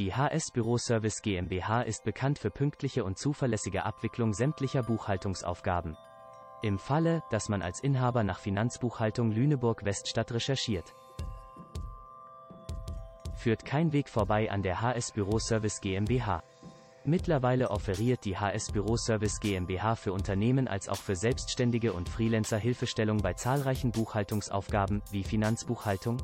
Die HS Büro Service GmbH ist bekannt für pünktliche und zuverlässige Abwicklung sämtlicher Buchhaltungsaufgaben. Im Falle, dass man als Inhaber nach Finanzbuchhaltung Lüneburg Weststadt recherchiert, führt kein Weg vorbei an der HS Büro Service GmbH. Mittlerweile offeriert die HS Büro Service GmbH für Unternehmen als auch für Selbstständige und Freelancer Hilfestellung bei zahlreichen Buchhaltungsaufgaben wie Finanzbuchhaltung,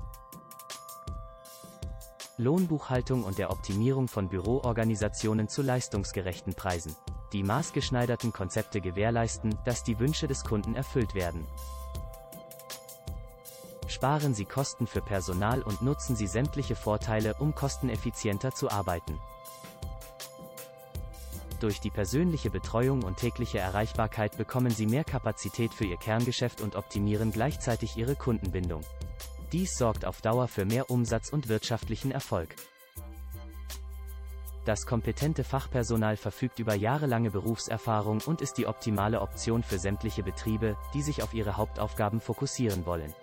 Lohnbuchhaltung und der Optimierung von Büroorganisationen zu leistungsgerechten Preisen. Die maßgeschneiderten Konzepte gewährleisten, dass die Wünsche des Kunden erfüllt werden. Sparen Sie Kosten für Personal und nutzen Sie sämtliche Vorteile, um kosteneffizienter zu arbeiten. Durch die persönliche Betreuung und tägliche Erreichbarkeit bekommen Sie mehr Kapazität für Ihr Kerngeschäft und optimieren gleichzeitig Ihre Kundenbindung. Dies sorgt auf Dauer für mehr Umsatz und wirtschaftlichen Erfolg. Das kompetente Fachpersonal verfügt über jahrelange Berufserfahrung und ist die optimale Option für sämtliche Betriebe, die sich auf ihre Hauptaufgaben fokussieren wollen.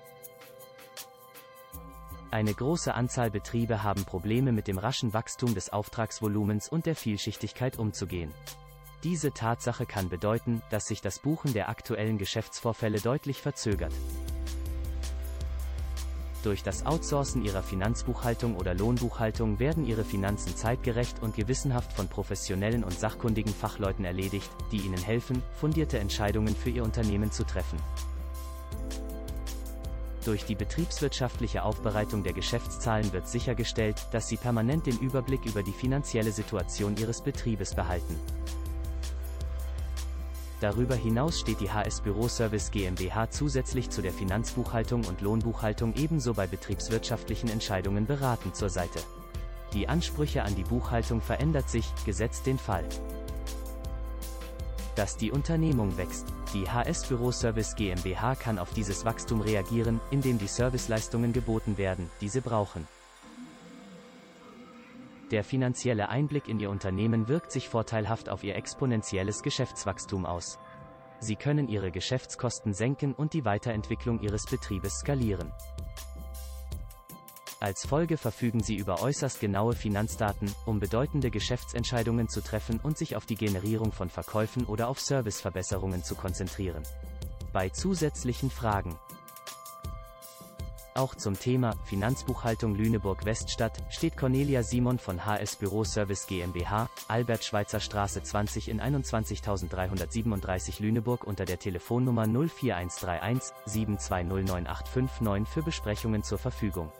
Eine große Anzahl Betriebe haben Probleme mit dem raschen Wachstum des Auftragsvolumens und der Vielschichtigkeit umzugehen. Diese Tatsache kann bedeuten, dass sich das Buchen der aktuellen Geschäftsvorfälle deutlich verzögert. Durch das Outsourcen Ihrer Finanzbuchhaltung oder Lohnbuchhaltung werden Ihre Finanzen zeitgerecht und gewissenhaft von professionellen und sachkundigen Fachleuten erledigt, die Ihnen helfen, fundierte Entscheidungen für Ihr Unternehmen zu treffen. Durch die betriebswirtschaftliche Aufbereitung der Geschäftszahlen wird sichergestellt, dass Sie permanent den Überblick über die finanzielle Situation Ihres Betriebes behalten. Darüber hinaus steht die HS Büro Service GmbH zusätzlich zu der Finanzbuchhaltung und Lohnbuchhaltung ebenso bei betriebswirtschaftlichen Entscheidungen beratend zur Seite. Die Ansprüche an die Buchhaltung verändert sich, gesetzt den Fall, dass die Unternehmung wächst. Die HS Büro Service GmbH kann auf dieses Wachstum reagieren, indem die Serviceleistungen geboten werden, die sie brauchen. Der finanzielle Einblick in Ihr Unternehmen wirkt sich vorteilhaft auf Ihr exponentielles Geschäftswachstum aus. Sie können Ihre Geschäftskosten senken und die Weiterentwicklung Ihres Betriebes skalieren. Als Folge verfügen Sie über äußerst genaue Finanzdaten, um bedeutende Geschäftsentscheidungen zu treffen und sich auf die Generierung von Verkäufen oder auf Serviceverbesserungen zu konzentrieren. Bei zusätzlichen Fragen, auch zum Thema Finanzbuchhaltung Lüneburg Weststadt steht Cornelia Simon von HS Büro Service GmbH, Albert Schweitzer Straße 20 in 21337 Lüneburg unter der Telefonnummer 04131 7209859 für Besprechungen zur Verfügung.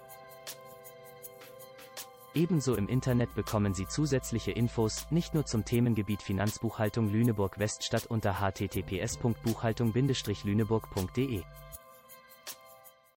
Ebenso im Internet bekommen Sie zusätzliche Infos, nicht nur zum Themengebiet Finanzbuchhaltung Lüneburg Weststadt unter https.buchhaltung-lüneburg.de.